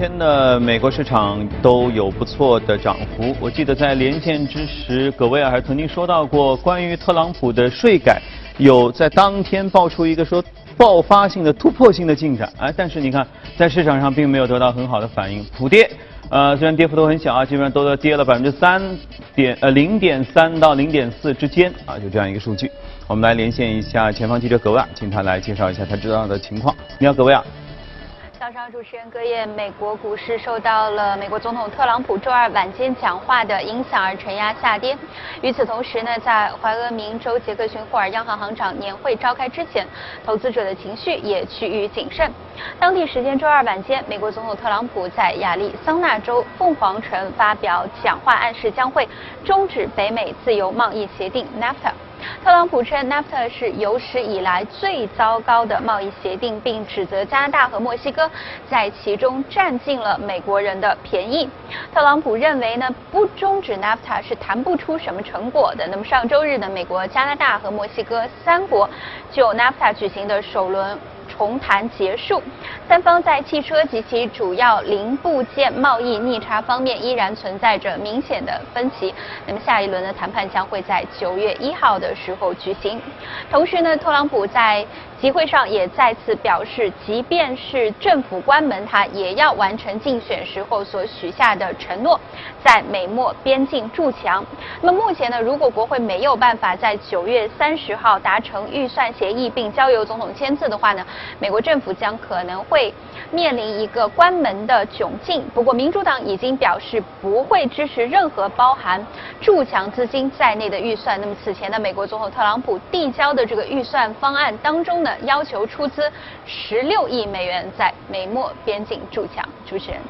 天的美国市场都有不错的涨幅。我记得在连线之时，葛威尔还曾经说到过关于特朗普的税改，有在当天爆出一个说爆发性的突破性的进展。哎，但是你看在市场上并没有得到很好的反应，普跌。呃，虽然跌幅都很小啊，基本上都在跌了百分之三点呃零点三到零点四之间啊，就这样一个数据。我们来连线一下前方记者葛威尔，请他来介绍一下他知道的情况。你好，葛威尔。早上，主持人各业，美国股市受到了美国总统特朗普周二晚间讲话的影响而承压下跌。与此同时呢，在怀俄明州杰克逊霍尔央行行长年会召开之前，投资者的情绪也趋于谨慎。当地时间周二晚间，美国总统特朗普在亚利桑那州凤凰城发表讲话，暗示将会终止北美自由贸易协定 NAFTA。特朗普称 NAFTA 是有史以来最糟糕的贸易协定，并指责加拿大和墨西哥在其中占尽了美国人的便宜。特朗普认为呢，不终止 NAFTA 是谈不出什么成果的。那么上周日呢，美国、加拿大和墨西哥三国就 NAFTA 举行的首轮。红谈结束，三方在汽车及其主要零部件贸易逆差方面依然存在着明显的分歧。那么下一轮的谈判将会在九月一号的时候举行。同时呢，特朗普在集会上也再次表示，即便是政府关门，他也要完成竞选时候所许下的承诺，在美墨边境筑墙。那么目前呢，如果国会没有办法在九月三十号达成预算协议并交由总统签字的话呢？美国政府将可能会面临一个关门的窘境。不过，民主党已经表示不会支持任何包含筑墙资金在内的预算。那么，此前的美国总统特朗普递交的这个预算方案当中呢，要求出资十六亿美元在美墨边境筑墙。主持人。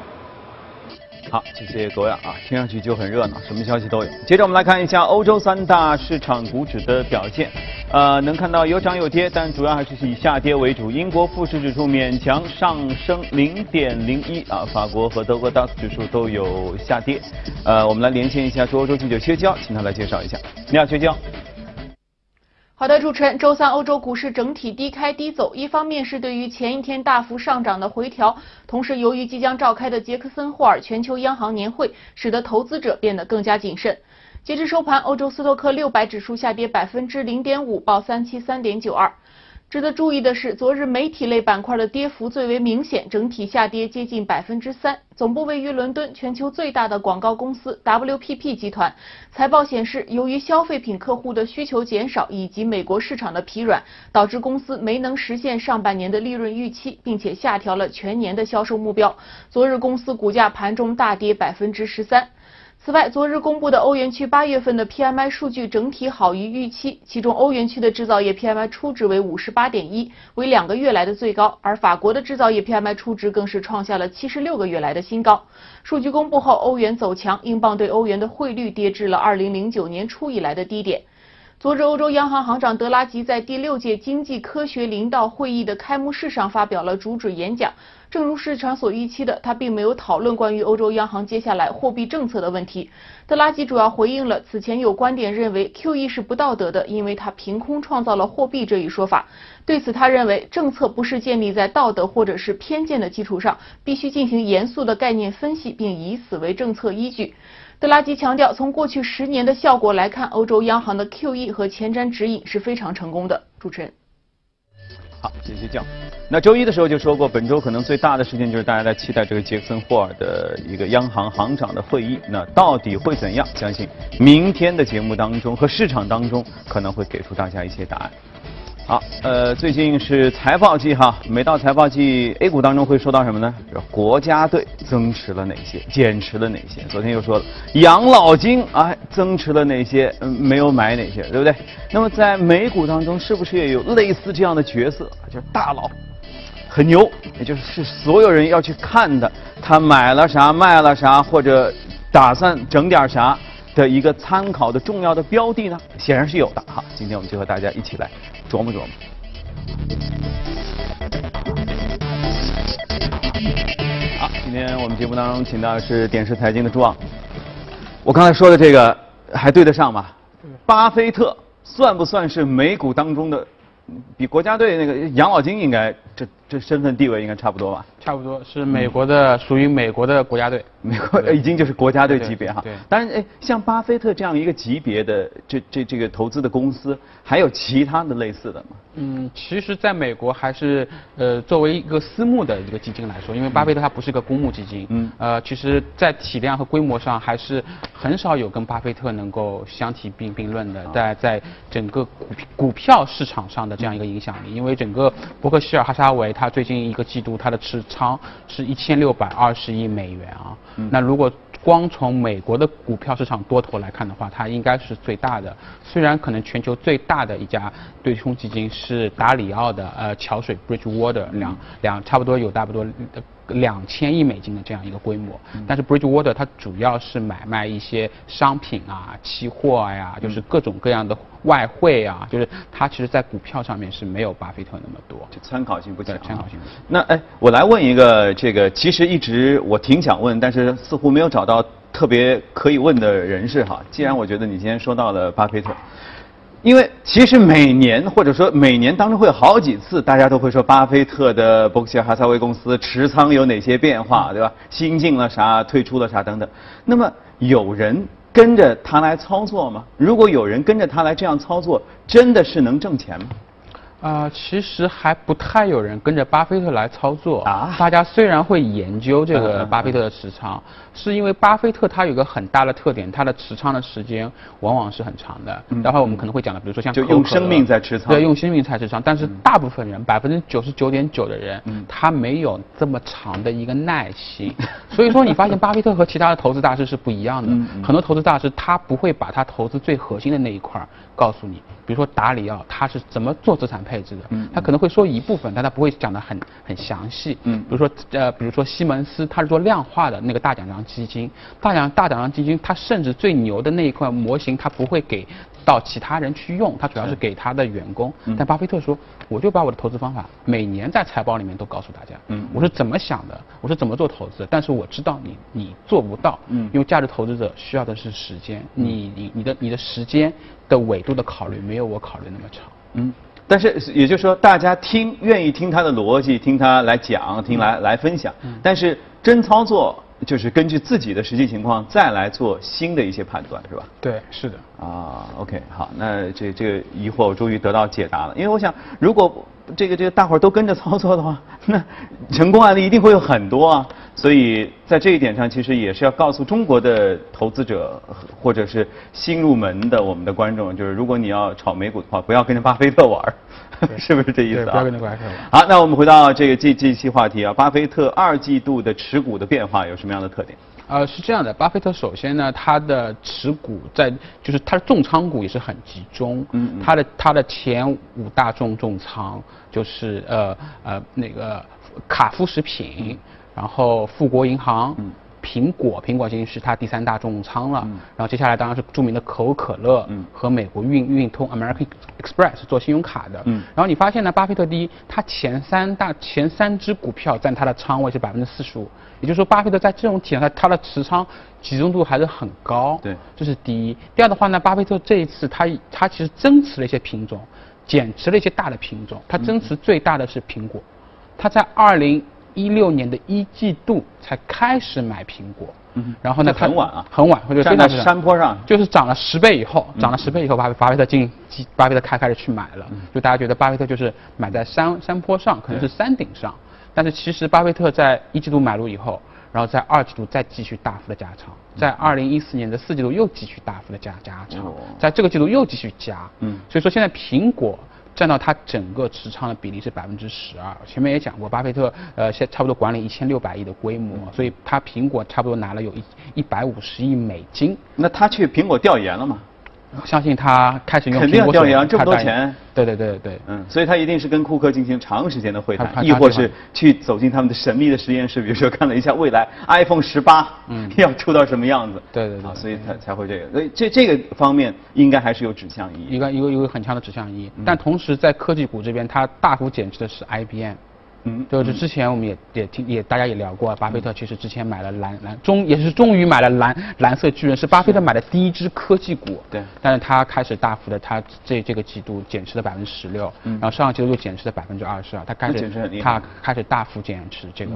好，谢谢各位啊，听上去就很热闹，什么消息都有。接着我们来看一下欧洲三大市场股指的表现，呃，能看到有涨有跌，但主要还是以下跌为主。英国富时指数勉强上升零点零一啊，法国和德国 DAX 指数都有下跌。呃，我们来连线一下驻欧洲记者薛娇，请他来介绍一下。你好，薛娇。好的，主持人，周三欧洲股市整体低开低走，一方面是对于前一天大幅上涨的回调，同时由于即将召开的杰克森霍尔全球央行年会，使得投资者变得更加谨慎。截至收盘，欧洲斯托克六百指数下跌百分之零点五，报三七三点九二。值得注意的是，昨日媒体类板块的跌幅最为明显，整体下跌接近百分之三。总部位于伦敦、全球最大的广告公司 WPP 集团财报显示，由于消费品客户的需求减少以及美国市场的疲软，导致公司没能实现上半年的利润预期，并且下调了全年的销售目标。昨日公司股价盘中大跌百分之十三。此外，昨日公布的欧元区八月份的 PMI 数据整体好于预期，其中欧元区的制造业 PMI 初值为五十八点一，为两个月来的最高，而法国的制造业 PMI 初值更是创下了七十六个月来的新高。数据公布后，欧元走强，英镑对欧元的汇率跌至了二零零九年初以来的低点。昨日，欧洲央行行长德拉吉在第六届经济科学领导会议的开幕式上发表了主旨演讲。正如市场所预期的，他并没有讨论关于欧洲央行接下来货币政策的问题。德拉吉主要回应了此前有观点认为 QE 是不道德的，因为它凭空创造了货币这一说法。对此，他认为政策不是建立在道德或者是偏见的基础上，必须进行严肃的概念分析，并以此为政策依据。德拉吉强调，从过去十年的效果来看，欧洲央行的 QE 和前瞻指引是非常成功的。主持人。好，谢谢讲。那周一的时候就说过，本周可能最大的事件就是大家在期待这个杰克森霍尔的一个央行行长的会议。那到底会怎样？相信明天的节目当中和市场当中可能会给出大家一些答案。好，呃，最近是财报季哈，每到财报季，A 股当中会说到什么呢？国家队增持了哪些，减持了哪些？昨天又说了养老金，哎，增持了哪些？没有买哪些，对不对？那么在美股当中，是不是也有类似这样的角色？就是大佬，很牛，也就是所有人要去看的，他买了啥，卖了啥，或者打算整点啥的一个参考的重要的标的呢？显然是有的哈。今天我们就和大家一起来。琢磨琢磨。好，今天我们节目当中请到的是点石财经的朱昂。我刚才说的这个还对得上吗？巴菲特算不算是美股当中的比国家队那个养老金应该这这身份地位应该差不多吧？差不多是美国的，属于美国的国家队。美国已经就是国家队级别哈。对。当然，哎，像巴菲特这样一个级别的这这这个投资的公司，还有其他的类似的吗？嗯，其实在美国还是呃作为一个私募的一个基金来说，因为巴菲特他不是一个公募基金。嗯。呃，其实，在体量和规模上还是很少有跟巴菲特能够相提并并论的，在在整个股股票市场上的这样一个影响力，因为整个伯克希尔哈撒为它最近一个季度它的持仓是一千六百二十亿美元啊。那如果光从美国的股票市场多头来看的话，它应该是最大的。虽然可能全球最大的一家对冲基金是达里奥的呃桥水 Bridgewater 两两差不多有大不多两千亿美金的这样一个规模，但是 Bridgewater 它主要是买卖一些商品啊、期货呀，就是各种各样的外汇啊，就是它其实在股票上面是没有巴菲特那么多，就参考性不强。参考性。那哎，我来问一个这个，其实一直我挺想问，但是似乎没有找到。特别可以问的人士哈，既然我觉得你今天说到了巴菲特，因为其实每年或者说每年当中会有好几次，大家都会说巴菲特的伯克希尔哈撒韦公司持仓有哪些变化，对吧？新进了啥，退出了啥等等。那么有人跟着他来操作吗？如果有人跟着他来这样操作，真的是能挣钱吗？啊，其实还不太有人跟着巴菲特来操作啊。大家虽然会研究这个巴菲特的持仓，是因为巴菲特他有个很大的特点，他的持仓的时间往往是很长的。待会我们可能会讲的，比如说像就用生命在持仓，对，用生命在持仓。但是大部分人，百分之九十九点九的人，他没有这么长的一个耐心。所以说，你发现巴菲特和其他的投资大师是不一样的。很多投资大师他不会把他投资最核心的那一块告诉你。比如说达里奥他是怎么做资产配置的，嗯他可能会说一部分，但他不会讲的很很详细。嗯比如说呃，比如说西蒙斯他是做量化的那个大奖章基金，大奖大奖章基金，他甚至最牛的那一块模型他不会给。到其他人去用，他主要是给他的员工。但巴菲特说，我就把我的投资方法每年在财报里面都告诉大家。嗯，我是怎么想的，我是怎么做投资，但是我知道你你做不到。嗯，因为价值投资者需要的是时间，你你你的你的时间的纬度的考虑没有我考虑那么长。嗯，但是也就是说，大家听愿意听他的逻辑，听他来讲，听来来分享。嗯，但是真操作。就是根据自己的实际情况再来做新的一些判断，是吧？对，是的。啊，OK，好，那这这个疑惑我终于得到解答了。因为我想，如果这个这个大伙儿都跟着操作的话，那成功案例一定会有很多啊。所以在这一点上，其实也是要告诉中国的投资者或者是新入门的我们的观众，就是如果你要炒美股的话，不要跟着巴菲特玩。是不是这意思啊？不要跟着怪好，那我们回到这个这这一期话题啊，巴菲特二季度的持股的变化有什么样的特点？呃，是这样的，巴菲特首先呢，他的持股在就是他的重仓股也是很集中，嗯，他的他的前五大重重仓就是呃呃那个卡夫食品，然后富国银行。苹果，苹果已经是它第三大重仓了。然后接下来当然是著名的可口可乐和美国运运通 American Express 做信用卡的。嗯然后你发现呢，巴菲特第一，他前三大前三只股票占他的仓位是百分之四十五，也就是说，巴菲特在这种体量下，他的持仓集中度还是很高。对，这是第一。第二的话呢，巴菲特这一次他他其实增持了一些品种，减持了一些大的品种。他增持最大的是苹果，他在二零。一六年的一季度才开始买苹果，嗯，然后呢，很晚啊，很晚，就站在山坡上，就是涨了十倍以后，涨了十倍以后，巴巴菲特进，巴菲特开开始去买了，就大家觉得巴菲特就是买在山山坡上，可能是山顶上，但是其实巴菲特在一季度买入以后，然后在二季度再继续大幅的加仓，在二零一四年的四季度又继续大幅的加加仓，在这个季度又继续加，嗯，所以说现在苹果。占到他整个持仓的比例是百分之十二。前面也讲过，巴菲特呃现差不多管理一千六百亿的规模，所以他苹果差不多拿了有一一百五十亿美金。那他去苹果调研了吗？相信他开始用肯定要调研这么多钱，对对对对，嗯，所以他一定是跟库克进行长时间的会谈，亦或是去走进他们的神秘的实验室，比如说看了一下未来 iPhone 十八，嗯，要出到什么样子，对对对，所以才才会这个，所以这这个方面应该还是有指向意义，一个一个一个很强的指向意义，但同时在科技股这边，它大幅减持的是 IBM。嗯，就是之前我们也也听也大家也聊过，巴菲特其实之前买了蓝蓝终也是终于买了蓝蓝色巨人，是巴菲特买的第一只科技股。对。但是他开始大幅的，他这这个季度减持了百分之十六，然后上个季度又减持了百分之二十二，他开始他开始大幅减持这个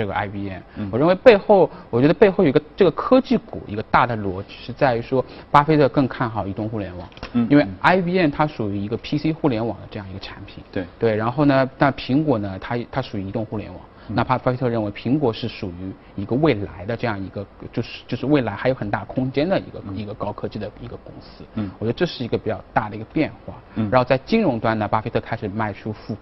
这个 IBM。我认为背后，我觉得背后有一个这个科技股一个大的逻辑是在于说，巴菲特更看好移动互联网。嗯。因为 IBM 它属于一个 PC 互联网的这样一个产品。对。对，然后呢，但苹果呢，它它属于移动互联网。哪怕巴菲特认为苹果是属于一个未来的这样一个，就是就是未来还有很大空间的一个一个高科技的一个公司。嗯。我觉得这是一个比较大的一个变化。嗯。然后在金融端呢，巴菲特开始卖出富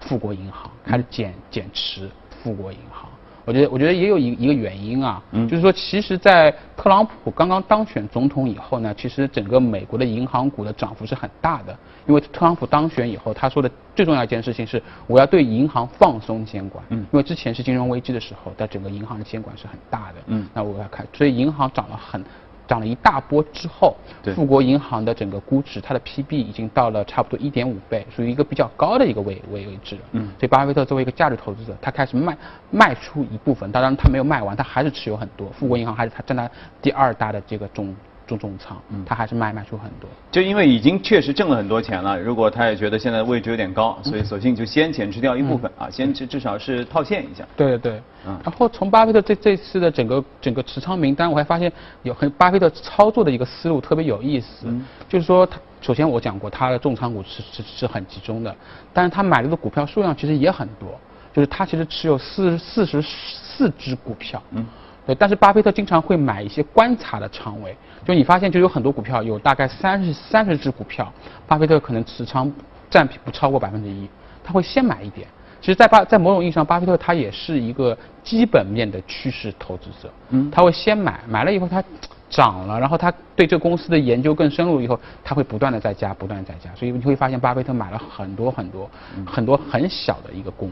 富国银行，开始减减持富国银行。我觉得，我觉得也有一一个原因啊，就是说，其实，在特朗普刚刚当选总统以后呢，其实整个美国的银行股的涨幅是很大的。因为特朗普当选以后，他说的最重要一件事情是，我要对银行放松监管。嗯。因为之前是金融危机的时候，在整个银行的监管是很大的。嗯。那我要看，所以银行涨了很。涨了一大波之后，富国银行的整个估值，它的 PB 已经到了差不多一点五倍，属于一个比较高的一个位位位置。嗯，所以巴菲特作为一个价值投资者，他开始卖卖出一部分，当然他没有卖完，他还是持有很多。富国银行还是他占他第二大的这个总。重重仓，嗯，他还是卖卖出很多，就因为已经确实挣了很多钱了。如果他也觉得现在位置有点高，所以索性就先减持掉一部分啊，先至至少是套现一下。对对对，嗯。然后从巴菲特这这次的整个整个持仓名单，我还发现有很巴菲特操作的一个思路特别有意思，就是说他首先我讲过他的重仓股是是是很集中的，但是他买入的股票数量其实也很多，就是他其实持有四四十四只股票，嗯。对，但是巴菲特经常会买一些观察的仓位，就你发现就有很多股票，有大概三十三十只股票，巴菲特可能持仓占比不超过百分之一，他会先买一点。其实，在巴在某种意义上，巴菲特他也是一个基本面的趋势投资者，嗯，他会先买，买了以后他涨了，然后他对这个公司的研究更深入以后，他会不断的在加，不断的在加，所以你会发现巴菲特买了很多很多很多很小的一个公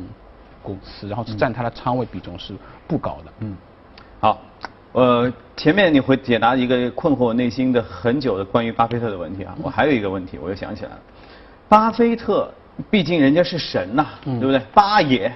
公司，然后占他的仓位比重是不高的，嗯。好，呃，前面你会解答一个困惑我内心的很久的关于巴菲特的问题啊，我还有一个问题，我又想起来了，巴菲特毕竟人家是神呐，对不对？八爷，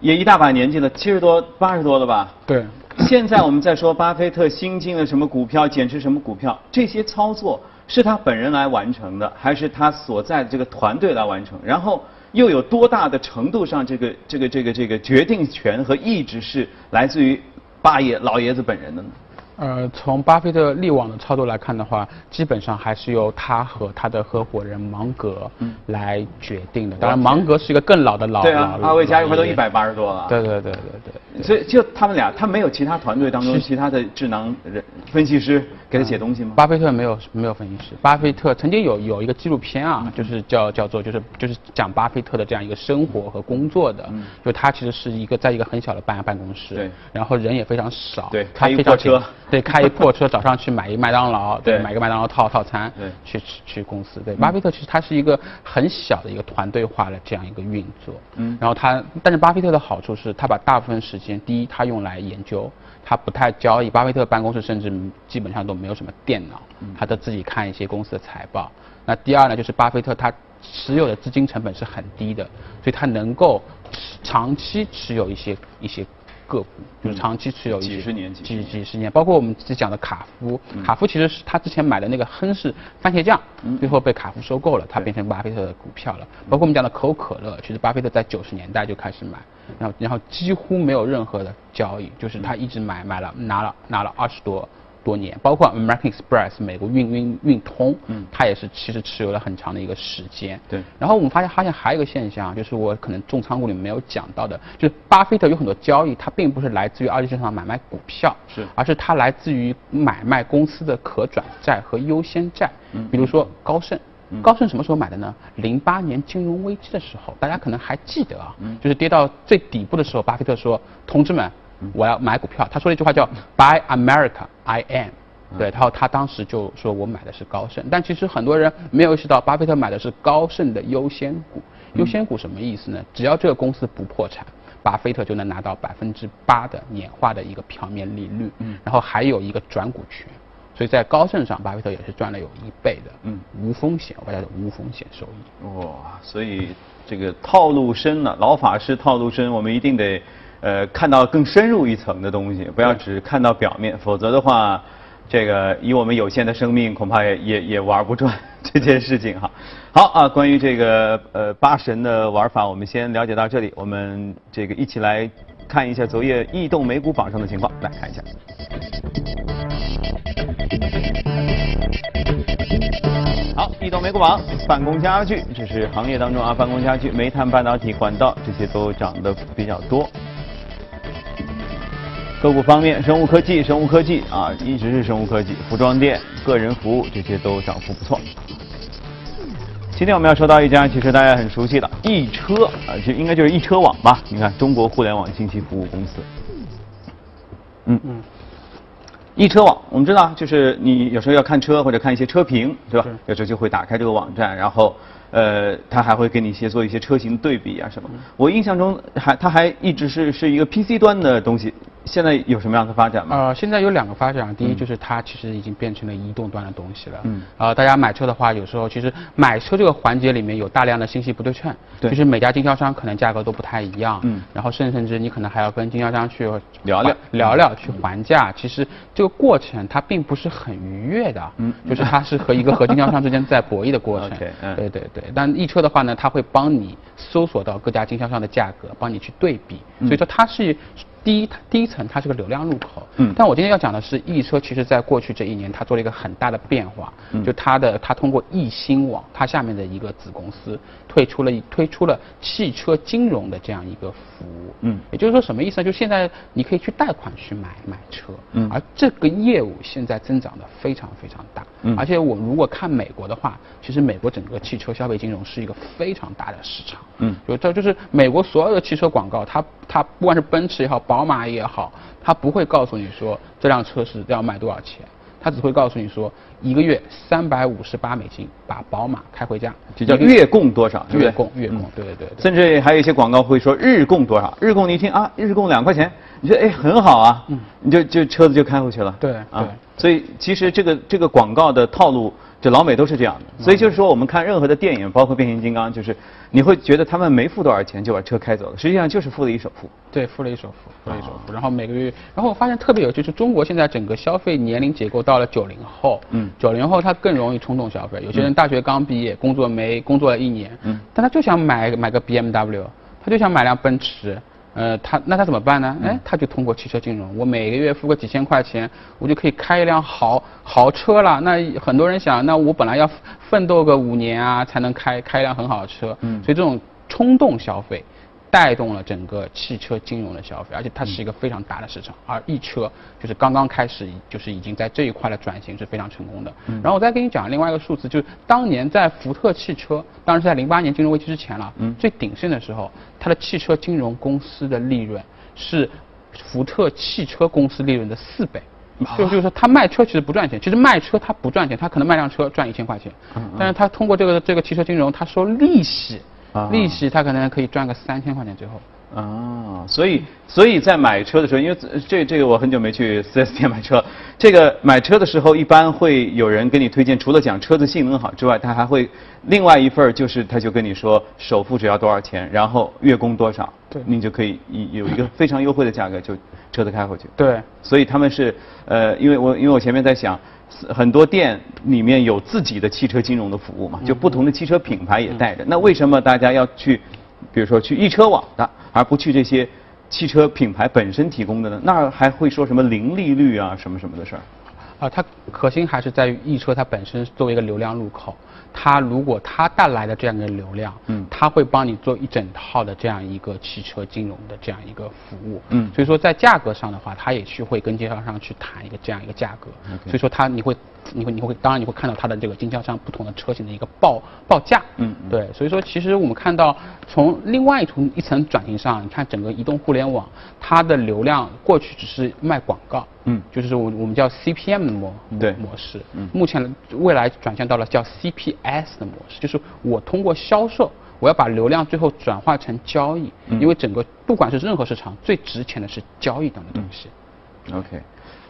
也一大把年纪了，七十多、八十多了吧？对。现在我们在说巴菲特新进了什么股票，减持什么股票，这些操作是他本人来完成的，还是他所在的这个团队来完成？然后又有多大的程度上，这个这个这个这个决定权和意志是来自于？八爷老爷子本人的呢？呃，从巴菲特历往的操作来看的话，基本上还是由他和他的合伙人芒格来决定的。当然，芒格是一个更老的老。对啊，阿维加一块都一百八十多了。对对对对对。所以就他们俩，他没有其他团队当中其他的智囊人分析师给他写东西吗？巴菲特没有没有分析师。巴菲特曾经有有一个纪录片啊，就是叫叫做就是就是讲巴菲特的这样一个生活和工作的。就他其实是一个在一个很小的办办公室，对，然后人也非常少，对，开一货车。对，开一破车早上去买一麦当劳，对，买个麦当劳套套餐，对，去去去公司。对，巴菲特其实他是一个很小的一个团队化的这样一个运作。嗯。然后他，但是巴菲特的好处是他把大部分时间，第一他用来研究，他不太交易。巴菲特办公室甚至基本上都没有什么电脑，他都自己看一些公司的财报。那第二呢，就是巴菲特他持有的资金成本是很低的，所以他能够长期持有一些一些。个股就是长期持有几十年几几十年，包括我们之前讲的卡夫，卡夫其实是他之前买的那个亨氏番茄酱，最后被卡夫收购了，它变成巴菲特的股票了。包括我们讲的可口可乐，其实巴菲特在九十年代就开始买，然后然后几乎没有任何的交易，就是他一直买买了拿了拿了二十多。多年，包括 American Express 美国运运运通，嗯，它也是其实持有了很长的一个时间。对。然后我们发现发现还有一个现象，就是我可能重仓股里没有讲到的，就是巴菲特有很多交易，它并不是来自于二级市场买卖股票，是，而是它来自于买卖公司的可转债和优先债。嗯。比如说高盛，高盛什么时候买的呢？零八年金融危机的时候，大家可能还记得啊，就是跌到最底部的时候，巴菲特说：“同志们。”我要买股票，他说了一句话叫 “Buy America, I am”，对，然后他当时就说我买的是高盛，但其实很多人没有意识到，巴菲特买的是高盛的优先股。优先股什么意思呢？只要这个公司不破产，巴菲特就能拿到百分之八的年化的一个票面利率，嗯然后还有一个转股权。所以在高盛上，巴菲特也是赚了有一倍的，嗯，无风险，我叫做无风险收益。哇，所以这个套路深呢，老法师套路深，我们一定得呃看到更深入一层的东西，不要只看到表面，否则的话，这个以我们有限的生命，恐怕也也也玩不转 这件事情哈。好啊，关于这个呃八神的玩法，我们先了解到这里，我们这个一起来看一下昨夜异动美股榜上的情况，来看一下。好，移动美股榜，办公家具，这是行业当中啊，办公家具、煤炭、半导体、管道这些都涨得比较多。个股方面，生物科技，生物科技啊，一直是生物科技，服装店、个人服务这些都涨幅不错。今天我们要说到一家，其实大家很熟悉的易车啊，就应该就是易车网吧？你看，中国互联网信息服务公司。嗯嗯。易车网，我们知道，就是你有时候要看车或者看一些车评，对吧？有时候就会打开这个网站，然后，呃，他还会给你一些做一些车型对比啊什么。我印象中还，他还一直是是一个 PC 端的东西。现在有什么样的发展吗？呃，现在有两个发展，第一就是它其实已经变成了移动端的东西了。嗯。呃，大家买车的话，有时候其实买车这个环节里面有大量的信息不对称。对。就是每家经销商可能价格都不太一样。嗯。然后甚甚至你可能还要跟经销商去聊聊聊聊去还价，其实这个过程它并不是很愉悦的。嗯。就是它是和一个和经销商之间在博弈的过程。OK。对对对。但易车的话呢，它会帮你搜索到各家经销商的价格，帮你去对比。所以说它是。第一，第一层它是个流量入口，嗯，但我今天要讲的是易车，其实在过去这一年，它做了一个很大的变化，嗯，就它的它通过易新网，它下面的一个子公司推出了推出了汽车金融的这样一个服务，嗯，也就是说什么意思呢？就现在你可以去贷款去买买车，嗯，而这个业务现在增长的非常非常大，嗯，而且我们如果看美国的话，其实美国整个汽车消费金融是一个非常大的市场，嗯，就这就是美国所有的汽车广告，它它不管是奔驰也好，宝马也好，它不会告诉你说这辆车是要卖多少钱，他只会告诉你说一个月三百五十八美金把宝马开回家，这叫月供多少？月供月供，对对对。甚至还有一些广告会说日供多少？日供你一听啊，日供两块钱，你觉得哎很好啊，嗯，你就就车子就开回去了。对啊，所以其实这个这个广告的套路。就老美都是这样的，所以就是说，我们看任何的电影，包括变形金刚，就是你会觉得他们没付多少钱就把车开走了，实际上就是付了一首付。对，付了一首付，付了一首付。然后每个月，然后我发现特别有趣，就是中国现在整个消费年龄结构到了九零后，嗯，九零后他更容易冲动消费。有些人大学刚毕业，工作没工作了一年，嗯，但他就想买买个 BMW，他就想买辆奔驰。呃，他那他怎么办呢？哎，他就通过汽车金融，我每个月付个几千块钱，我就可以开一辆豪豪车了。那很多人想，那我本来要奋斗个五年啊，才能开开一辆很好的车。嗯，所以这种冲动消费。带动了整个汽车金融的消费，而且它是一个非常大的市场，而易车就是刚刚开始，就是已经在这一块的转型是非常成功的。然后我再给你讲另外一个数字，就是当年在福特汽车，当然是在零八年金融危机之前了，最鼎盛的时候，它的汽车金融公司的利润是福特汽车公司利润的四倍，就就是说他卖车其实不赚钱，其实卖车他不赚钱，他可能卖辆车赚一千块钱，但是他通过这个这个汽车金融，他收利息。利息他可能可以赚个三千块钱最后。啊，所以所以在买车的时候，因为这这个我很久没去 4S 店买车，这个买车的时候一般会有人给你推荐，除了讲车子性能好之外，他还会另外一份就是他就跟你说首付只要多少钱，然后月供多少，对，你就可以有一个非常优惠的价格就车子开回去。对，所以他们是呃，因为我因为我前面在想。很多店里面有自己的汽车金融的服务嘛，就不同的汽车品牌也带着。那为什么大家要去，比如说去易车网的，而不去这些汽车品牌本身提供的呢？那还会说什么零利率啊，什么什么的事儿？啊，它核心还是在于易车它本身作为一个流量入口。它如果它带来的这样一个流量，嗯，它会帮你做一整套的这样一个汽车金融的这样一个服务，嗯，所以说在价格上的话，它也去会跟经销商去谈一个这样一个价格，所以说它你会你会你会当然你会看到它的这个经销商不同的车型的一个报报价，嗯，对，所以说其实我们看到从另外一层一层转型上，你看整个移动互联网它的流量过去只是卖广告。嗯，就是我我们叫 CPM 的模对模式，嗯，目前未来转向到了叫 CPS 的模式，就是我通过销售，我要把流量最后转化成交易，因为整个不管是任何市场，最值钱的是交易等的东西。OK，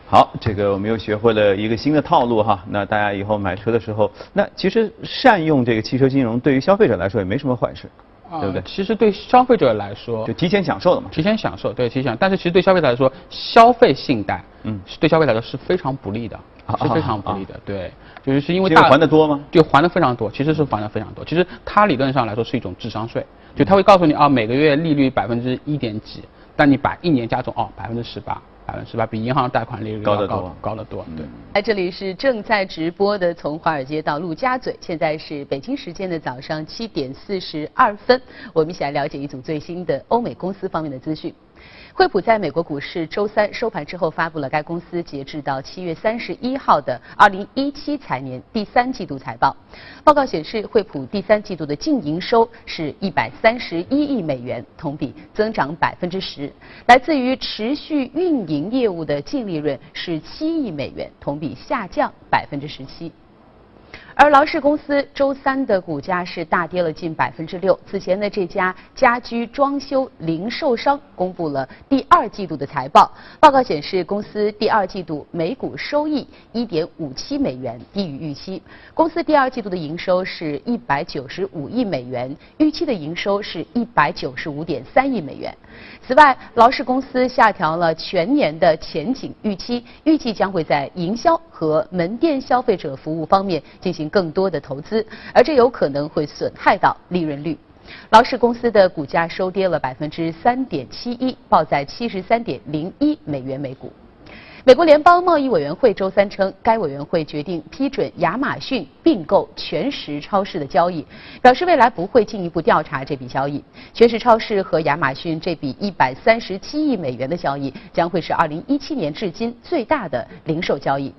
好，这个我们又学会了一个新的套路哈。那大家以后买车的时候，那其实善用这个汽车金融，对于消费者来说也没什么坏事，对不对？其实对消费者来说，就提前享受了嘛。提前享受，对，提前享。但是其实对消费者来说，消费信贷，嗯，对消费者来说是非常不利的，是非常不利的。对，就是是因为大还的多吗？就还的非常多，其实是还的非常多。其实它理论上来说是一种智商税，就他会告诉你啊，每个月利率百分之一点几，但你把一年加总哦，百分之十八。百分之八，比银行贷款利率高得多，高得多。对。在这里是正在直播的，从华尔街到陆家嘴，现在是北京时间的早上七点四十二分，我们一起来了解一组最新的欧美公司方面的资讯。惠普在美国股市周三收盘之后发布了该公司截至到七月三十一号的二零一七财年第三季度财报。报告显示，惠普第三季度的净营收是一百三十一亿美元，同比增长百分之十。来自于持续运营业务的净利润是七亿美元，同比下降百分之十七。而劳氏公司周三的股价是大跌了近百分之六。此前的这家家居装修零售商公布了第二季度的财报，报告显示公司第二季度每股收益一点五七美元，低于预期。公司第二季度的营收是一百九十五亿美元，预期的营收是一百九十五点三亿美元。此外，劳氏公司下调了全年的前景预期，预计将会在营销和门店消费者服务方面进行更多的投资，而这有可能会损害到利润率。劳氏公司的股价收跌了百分之三点七一，报在七十三点零一美元每股。美国联邦贸易委员会周三称，该委员会决定批准亚马逊并购全食超市的交易，表示未来不会进一步调查这笔交易。全食超市和亚马逊这笔一百三十七亿美元的交易，将会是二零一七年至今最大的零售交易。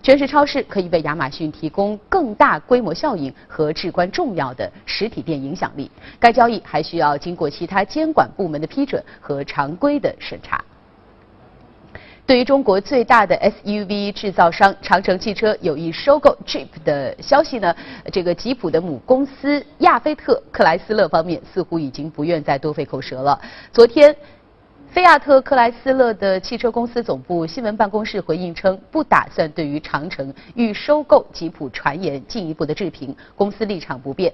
全食超市可以为亚马逊提供更大规模效应和至关重要的实体店影响力。该交易还需要经过其他监管部门的批准和常规的审查。对于中国最大的 SUV 制造商长城汽车有意收购 Jeep 的消息呢，这个吉普的母公司亚菲特克莱斯勒方面似乎已经不愿再多费口舌了。昨天，菲亚特克莱斯勒的汽车公司总部新闻办公室回应称，不打算对于长城欲收购吉普传言进一步的置评，公司立场不变。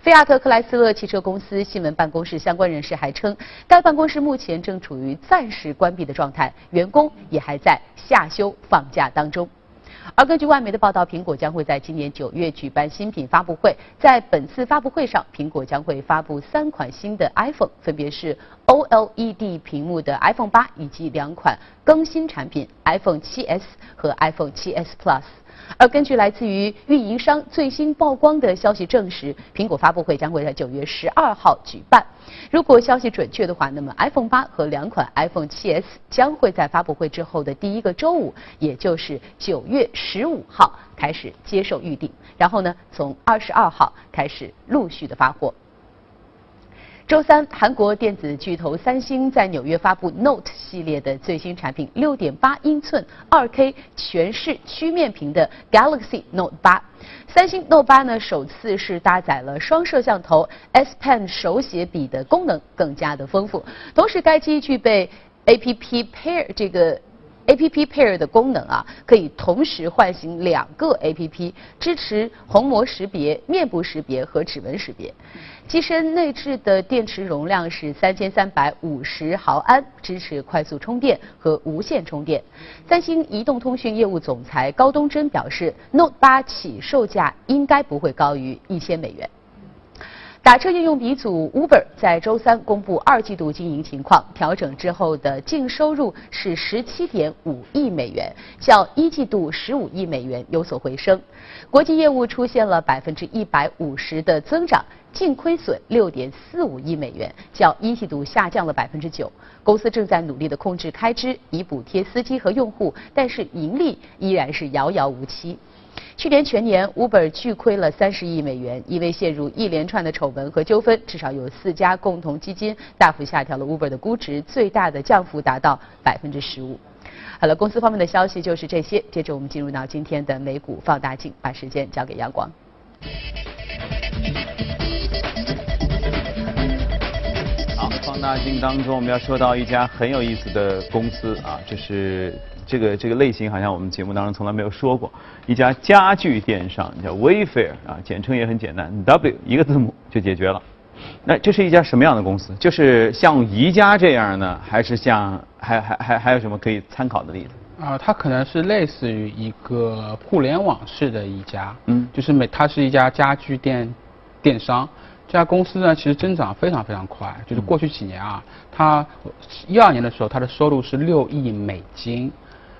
菲亚特克莱斯勒汽车公司新闻办公室相关人士还称，该办公室目前正处于暂时关闭的状态，员工也还在夏休放假当中。而根据外媒的报道，苹果将会在今年九月举办新品发布会，在本次发布会上，苹果将会发布三款新的 iPhone，分别是 OLED 屏幕的 iPhone 八以及两款更新产品 iPhone 7s 和 iPhone 7s Plus。而根据来自于运营商最新曝光的消息证实，苹果发布会将会在九月十二号举办。如果消息准确的话，那么 iPhone 八和两款 iPhone 7s 将会在发布会之后的第一个周五，也就是九月十五号开始接受预定，然后呢，从二十二号开始陆续的发货。周三，韩国电子巨头三星在纽约发布 Note 系列的最新产品，6.8英寸 2K 全视曲面屏的 Galaxy Note 8。三星 Note 8呢，首次是搭载了双摄像头，S Pen 手写笔的功能更加的丰富。同时，该机具备 App Pair 这个 App Pair 的功能啊，可以同时唤醒两个 App，支持虹膜识别、面部识别和指纹识别。机身内置的电池容量是三千三百五十毫安，支持快速充电和无线充电。三星移动通讯业务总裁高东真表示，Note 8起售价应该不会高于一千美元。打车应用鼻祖 Uber 在周三公布二季度经营情况，调整之后的净收入是十七点五亿美元，较一季度十五亿美元有所回升。国际业务出现了百分之一百五十的增长，净亏损六点四五亿美元，较一季度下降了百分之九。公司正在努力的控制开支，以补贴司机和用户，但是盈利依然是遥遥无期。去年全年，Uber 巨亏了三十亿美元，因为陷入一连串的丑闻和纠纷，至少有四家共同基金大幅下调了 Uber 的估值，最大的降幅达到百分之十五。好了，公司方面的消息就是这些。接着我们进入到今天的美股放大镜，把时间交给阳光。好。放大镜当中，我们要说到一家很有意思的公司啊，这是这个这个类型，好像我们节目当中从来没有说过。一家家具电商叫 Wayfair 啊，简称也很简单，W 一个字母就解决了。那这是一家什么样的公司？就是像宜家这样呢，还是像还还还还有什么可以参考的例子？啊，它可能是类似于一个互联网式的一家，嗯，就是每它是一家家居电电商。这家公司呢，其实增长非常非常快，就是过去几年啊，它一二年的时候，它的收入是六亿美金。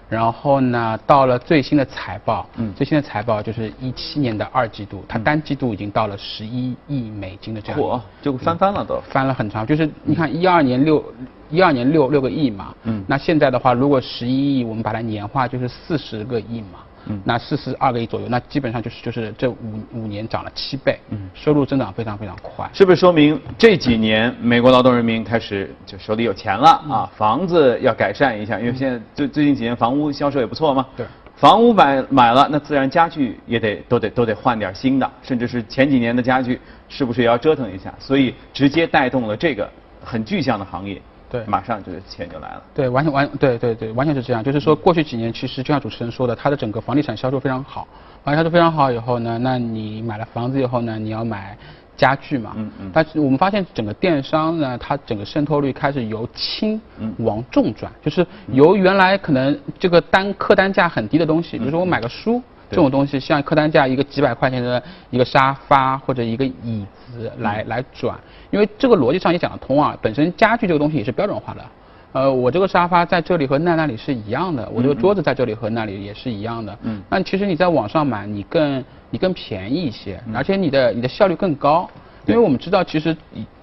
然后呢，到了最新的财报，嗯，最新的财报就是一七年的二季度，它单季度已经到了十一亿美金的这样，嚯，就翻番了都，翻了很长。就是你看一二年六一二年六六个亿嘛，嗯，那现在的话，如果十一亿，我们把它年化就是四十个亿嘛。嗯，那四十二个亿左右，那基本上就是就是这五五年涨了七倍，嗯，收入增长非常非常快，是不是说明这几年美国劳动人民开始就手里有钱了啊？房子要改善一下，因为现在最最近几年房屋销售也不错嘛，对，房屋买买了，那自然家具也得都得都得换点新的，甚至是前几年的家具是不是也要折腾一下？所以直接带动了这个很具象的行业。对，马上这个钱就来了。对，完全完，对对对，完全是这样。就是说，过去几年其实就像主持人说的，它的整个房地产销售非常好，房地产销售非常好以后呢，那你买了房子以后呢，你要买家具嘛。嗯嗯。但是我们发现整个电商呢，它整个渗透率开始由轻往重转，就是由原来可能这个单客单价很低的东西，比如说我买个书。这种东西像客单价一个几百块钱的一个沙发或者一个椅子来来转，因为这个逻辑上也讲得通啊。本身家具这个东西也是标准化的，呃，我这个沙发在这里和那那里是一样的，我这个桌子在这里和那里也是一样的。嗯。那其实你在网上买，你更你更便宜一些，而且你的你的效率更高，因为我们知道其实。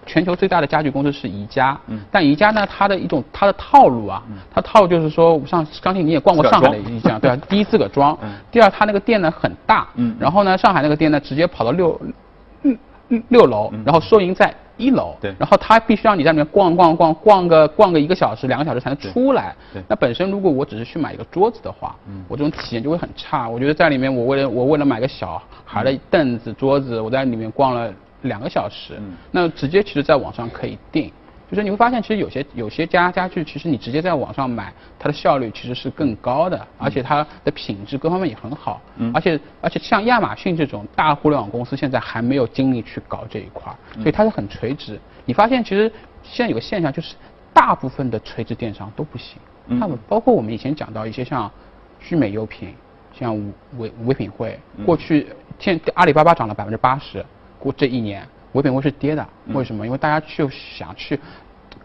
全球最大的家具公司是宜家，但宜家呢，它的一种它的套路啊，它套路就是说，像相信你也逛过上海的宜家，对吧？第一自个装，第二它那个店呢很大，然后呢上海那个店呢直接跑到六六楼，然后收银在一楼，然后他必须让你在里面逛逛逛逛个逛个一个小时两个小时才能出来。那本身如果我只是去买一个桌子的话，我这种体验就会很差。我觉得在里面我为了我为了买个小孩的凳子桌子，我在里面逛了。两个小时，那直接其实在网上可以订，就是你会发现其实有些有些家家具，其实你直接在网上买，它的效率其实是更高的，而且它的品质各方面也很好，而且而且像亚马逊这种大互联网公司现在还没有精力去搞这一块，所以它是很垂直。你发现其实现在有个现象就是，大部分的垂直电商都不行，他们包括我们以前讲到一些像聚美优品，像唯唯品会，过去现阿里巴巴涨了百分之八十。过这一年，唯品会是跌的，为什么？因为大家就想去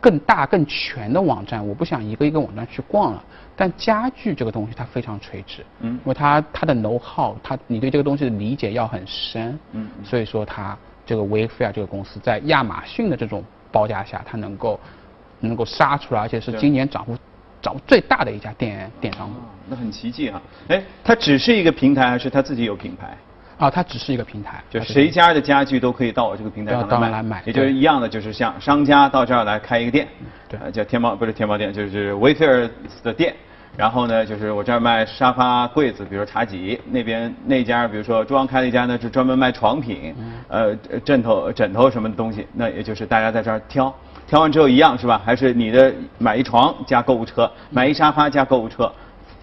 更大更全的网站，我不想一个一个网站去逛了。但家具这个东西它非常垂直，嗯，因为它它的 know how，它你对这个东西的理解要很深，嗯，所以说它这个 Wayfair 这个公司在亚马逊的这种报价下，它能够能够杀出来，而且是今年涨幅涨幅最大的一家电电商。那很奇迹啊！哎，它只是一个平台，还是它自己有品牌？啊，它只是一个平台，就谁家的家具都可以到我这个平台上来买，也就是一样的，就是像商家到这儿来开一个店，对，叫天猫不是天猫店，就是威菲尔的店。然后呢，就是我这儿卖沙发、柜子，比如茶几，那边那家，比如说中央开了一家呢，是专门卖床品，呃，枕头、枕头什么的东西，那也就是大家在这儿挑，挑完之后一样是吧？还是你的买一床加购物车，买一沙发加购物车，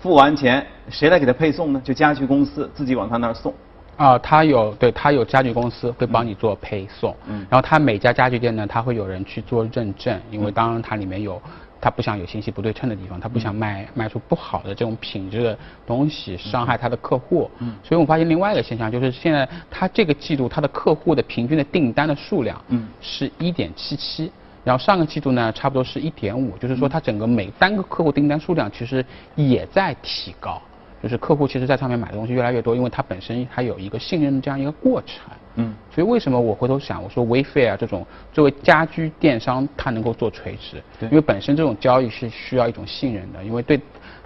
付完钱谁来给他配送呢？就家具公司自己往他那儿送。啊，他有对他有家具公司会帮你做配送，嗯，然后他每家家具店呢，他会有人去做认证，因为当然它里面有，他不想有信息不对称的地方，他不想卖卖出不好的这种品质的东西，伤害他的客户，嗯，所以我发现另外一个现象就是现在他这个季度他的客户的平均的订单的数量，嗯，是一点七七，然后上个季度呢差不多是一点五，就是说它整个每单个客户订单数量其实也在提高。就是客户其实，在上面买的东西越来越多，因为它本身它有一个信任的这样一个过程。嗯。所以为什么我回头想，我说 Wayfair 这种作为家居电商，它能够做垂直？对。因为本身这种交易是需要一种信任的，因为对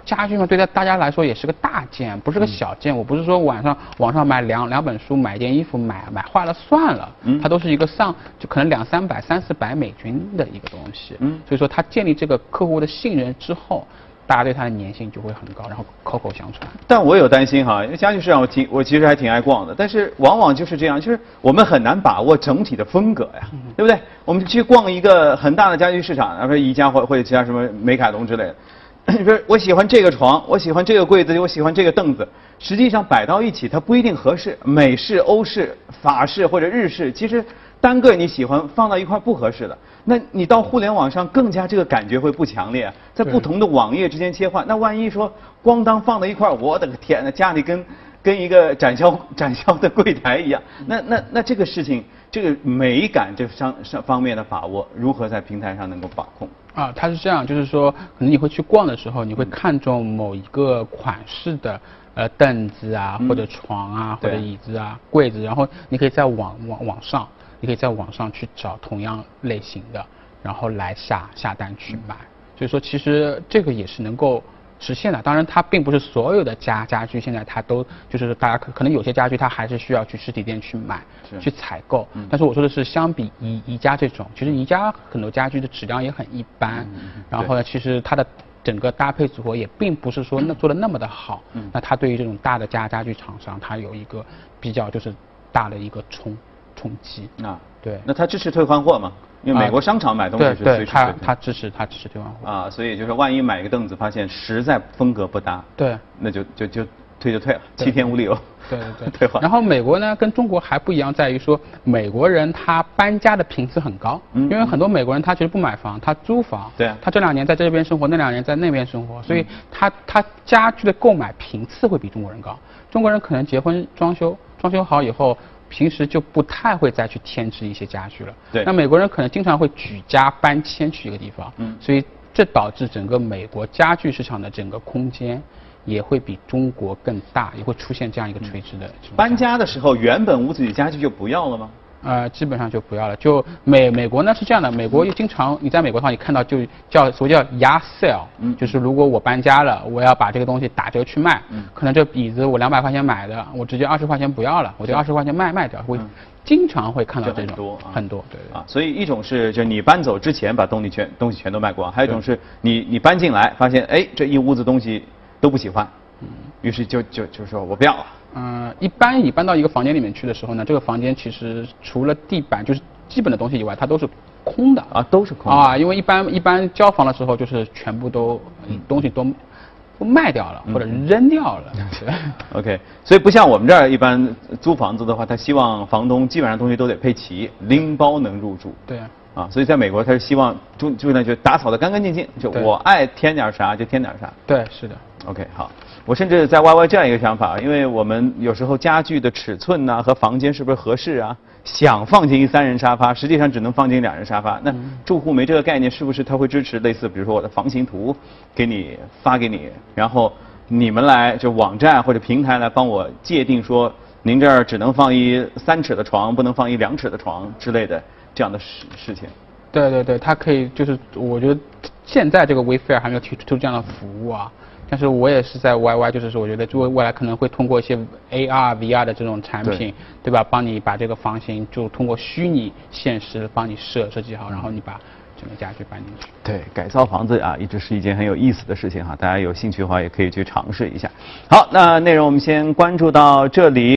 家居嘛，对待大家来说也是个大件，不是个小件。我不是说晚上网上买两两本书，买件衣服，买买坏了算了。嗯。它都是一个上就可能两三百、三四百美金的一个东西。嗯。所以说，它建立这个客户的信任之后。大家对它的粘性就会很高，然后口口相传。但我有担心哈，因为家具市场我挺我其实还挺爱逛的，但是往往就是这样，就是我们很难把握整体的风格呀，对不对？我们去逛一个很大的家具市场，比如说宜家或或者其他什么美凯龙之类的。你说我喜欢这个床，我喜欢这个柜子，我喜欢这个凳子，实际上摆到一起它不一定合适。美式、欧式、法式或者日式，其实单个你喜欢放到一块不合适的。那你到互联网上更加这个感觉会不强烈，在不同的网页之间切换，那万一说咣当放到一块儿我的个天呐，家里跟跟一个展销 展销的柜台一样，那那那这个事情，这个美感这上上方面的把握，如何在平台上能够把控？啊，它是这样，就是说，可能你会去逛的时候，你会看中某一个款式的呃凳子啊，或者床啊，或者椅子啊，柜子，然后你可以在网网网上，你可以在网上去找同样类型的，然后来下下单去买。所以说，其实这个也是能够。实现的，当然它并不是所有的家家具现在它都就是大家可可能有些家具它还是需要去实体店去买去采购，但是我说的是相比宜宜家这种，其实宜家很多家具的质量也很一般，然后呢，其实它的整个搭配组合也并不是说那做的那么的好，那它对于这种大的家家具厂商，它有一个比较就是大的一个冲冲击啊，对，那他支持退换货吗？因为美国商场买东西是随时他他支持他支持退换货啊，所以就是万一买一个凳子发现实在风格不搭，对，那就就就退就退了，七天无理由。对对对，退换。然后美国呢跟中国还不一样，在于说美国人他搬家的频次很高，因为很多美国人他其实不买房，他租房，对，他这两年在这边生活，那两年在那边生活，所以他他家具的购买频次会比中国人高。中国人可能结婚装修，装修好以后。平时就不太会再去添置一些家具了。对。那美国人可能经常会举家搬迁去一个地方。嗯。所以这导致整个美国家具市场的整个空间也会比中国更大，也会出现这样一个垂直的。搬家的时候，原本屋子里家具就不要了吗？呃，基本上就不要了。就美美国呢是这样的，美国又经常你在美国的话，你看到就叫所谓叫 sale，嗯，就是如果我搬家了，我要把这个东西打折去卖，嗯，可能这椅子我两百块钱买的，我直接二十块钱不要了，我就二十块钱卖卖掉，会经常会看到这种很多很多对啊，所以一种是就你搬走之前把东西全东西全都卖光，还有一种是你你搬进来发现哎这一屋子东西都不喜欢，嗯，于是就就就说我不要了。嗯，一般你搬到一个房间里面去的时候呢，这个房间其实除了地板就是基本的东西以外，它都是空的啊，都是空啊，因为一般一般交房的时候就是全部都东西都都卖掉了或者扔掉了。OK，所以不像我们这儿一般租房子的话，他希望房东基本上东西都得配齐，拎包能入住。对。啊，所以在美国他是希望住住呢就打扫的干干净净，就我爱添点啥就添点啥。对，是的。OK，好。我甚至在 YY 这样一个想法，因为我们有时候家具的尺寸呐和房间是不是合适啊？想放进一三人沙发，实际上只能放进两人沙发。那住户没这个概念，是不是他会支持类似，比如说我的房型图给你发给你，然后你们来就网站或者平台来帮我界定说，您这儿只能放一三尺的床，不能放一两尺的床之类的这样的事事情。对对对，它可以就是我觉得现在这个 Wayfair 还没有提出这样的服务啊。但是我也是在 YY，就是说，我觉得就未来可能会通过一些 AR、VR 的这种产品，对吧？帮你把这个房型就通过虚拟现实帮你设设计好，然后你把整个家具搬进去。对，改造房子啊，一直是一件很有意思的事情哈。大家有兴趣的话，也可以去尝试一下。好，那内容我们先关注到这里。